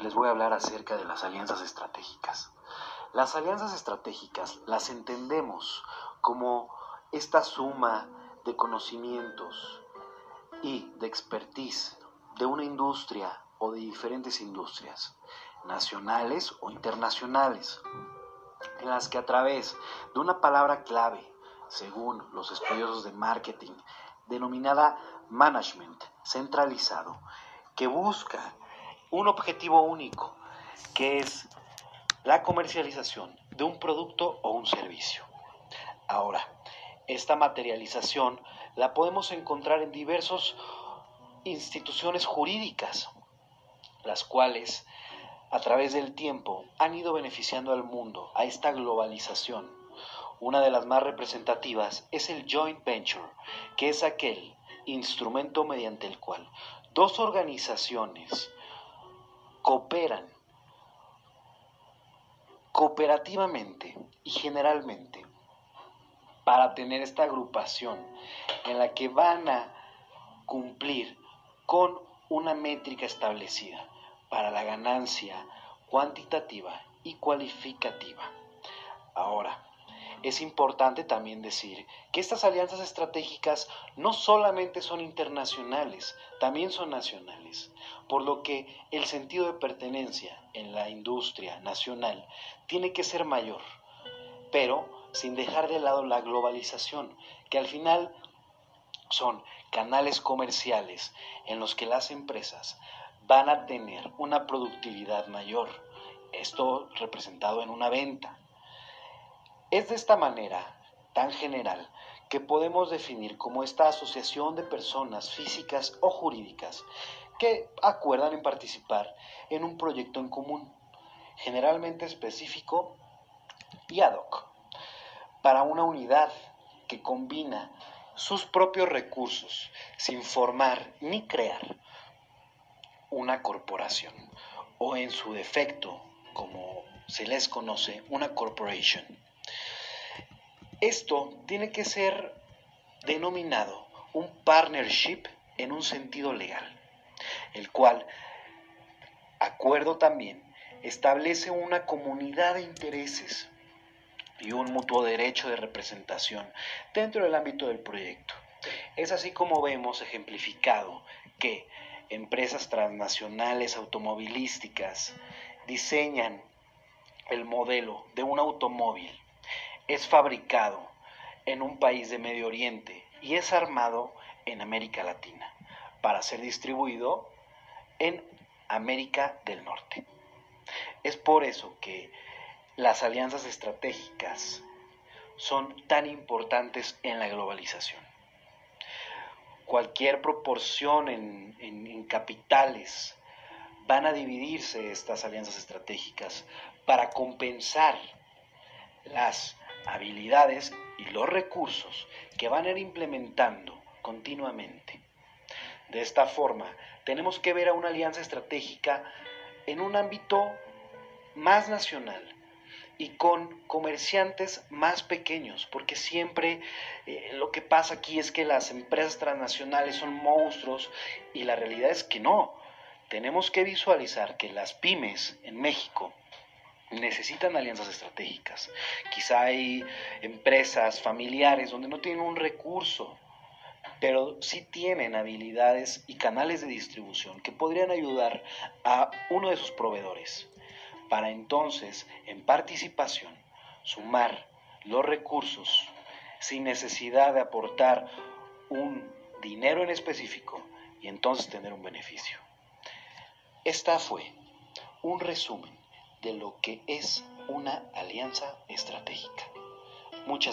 les voy a hablar acerca de las alianzas estratégicas. Las alianzas estratégicas las entendemos como esta suma de conocimientos y de expertise de una industria o de diferentes industrias, nacionales o internacionales, en las que a través de una palabra clave, según los estudiosos de marketing, denominada management centralizado, que busca un objetivo único, que es la comercialización de un producto o un servicio. Ahora, esta materialización la podemos encontrar en diversas instituciones jurídicas, las cuales a través del tiempo han ido beneficiando al mundo a esta globalización. Una de las más representativas es el joint venture, que es aquel instrumento mediante el cual dos organizaciones cooperan cooperativamente y generalmente para tener esta agrupación en la que van a cumplir con una métrica establecida para la ganancia cuantitativa y cualificativa. Ahora, es importante también decir que estas alianzas estratégicas no solamente son internacionales, también son nacionales, por lo que el sentido de pertenencia en la industria nacional tiene que ser mayor, pero sin dejar de lado la globalización, que al final son canales comerciales en los que las empresas van a tener una productividad mayor, esto representado en una venta. Es de esta manera tan general que podemos definir como esta asociación de personas físicas o jurídicas que acuerdan en participar en un proyecto en común, generalmente específico y ad hoc, para una unidad que combina sus propios recursos sin formar ni crear una corporación o en su defecto, como se les conoce, una corporation. Esto tiene que ser denominado un partnership en un sentido legal, el cual, acuerdo también, establece una comunidad de intereses y un mutuo derecho de representación dentro del ámbito del proyecto. Es así como vemos ejemplificado que empresas transnacionales automovilísticas diseñan el modelo de un automóvil. Es fabricado en un país de Medio Oriente y es armado en América Latina para ser distribuido en América del Norte. Es por eso que las alianzas estratégicas son tan importantes en la globalización. Cualquier proporción en, capitales van a dividirse estas alianzas estratégicas para compensar las habilidades y los recursos que van a ir implementando continuamente. De esta forma, tenemos que ver a una alianza estratégica en un ámbito más nacional, y con comerciantes más pequeños, porque siempre eh, lo que pasa aquí es que las empresas transnacionales son monstruos y la realidad es que no. Tenemos que visualizar que las pymes en México necesitan alianzas estratégicas. Quizá hay empresas familiares donde no tienen un recurso, pero sí tienen habilidades y canales de distribución que podrían ayudar a uno de sus proveedores para entonces, en participación, sumar los recursos sin necesidad de aportar un dinero en específico y entonces tener un beneficio. Esta fue un resumen de lo que es una alianza estratégica. Muchas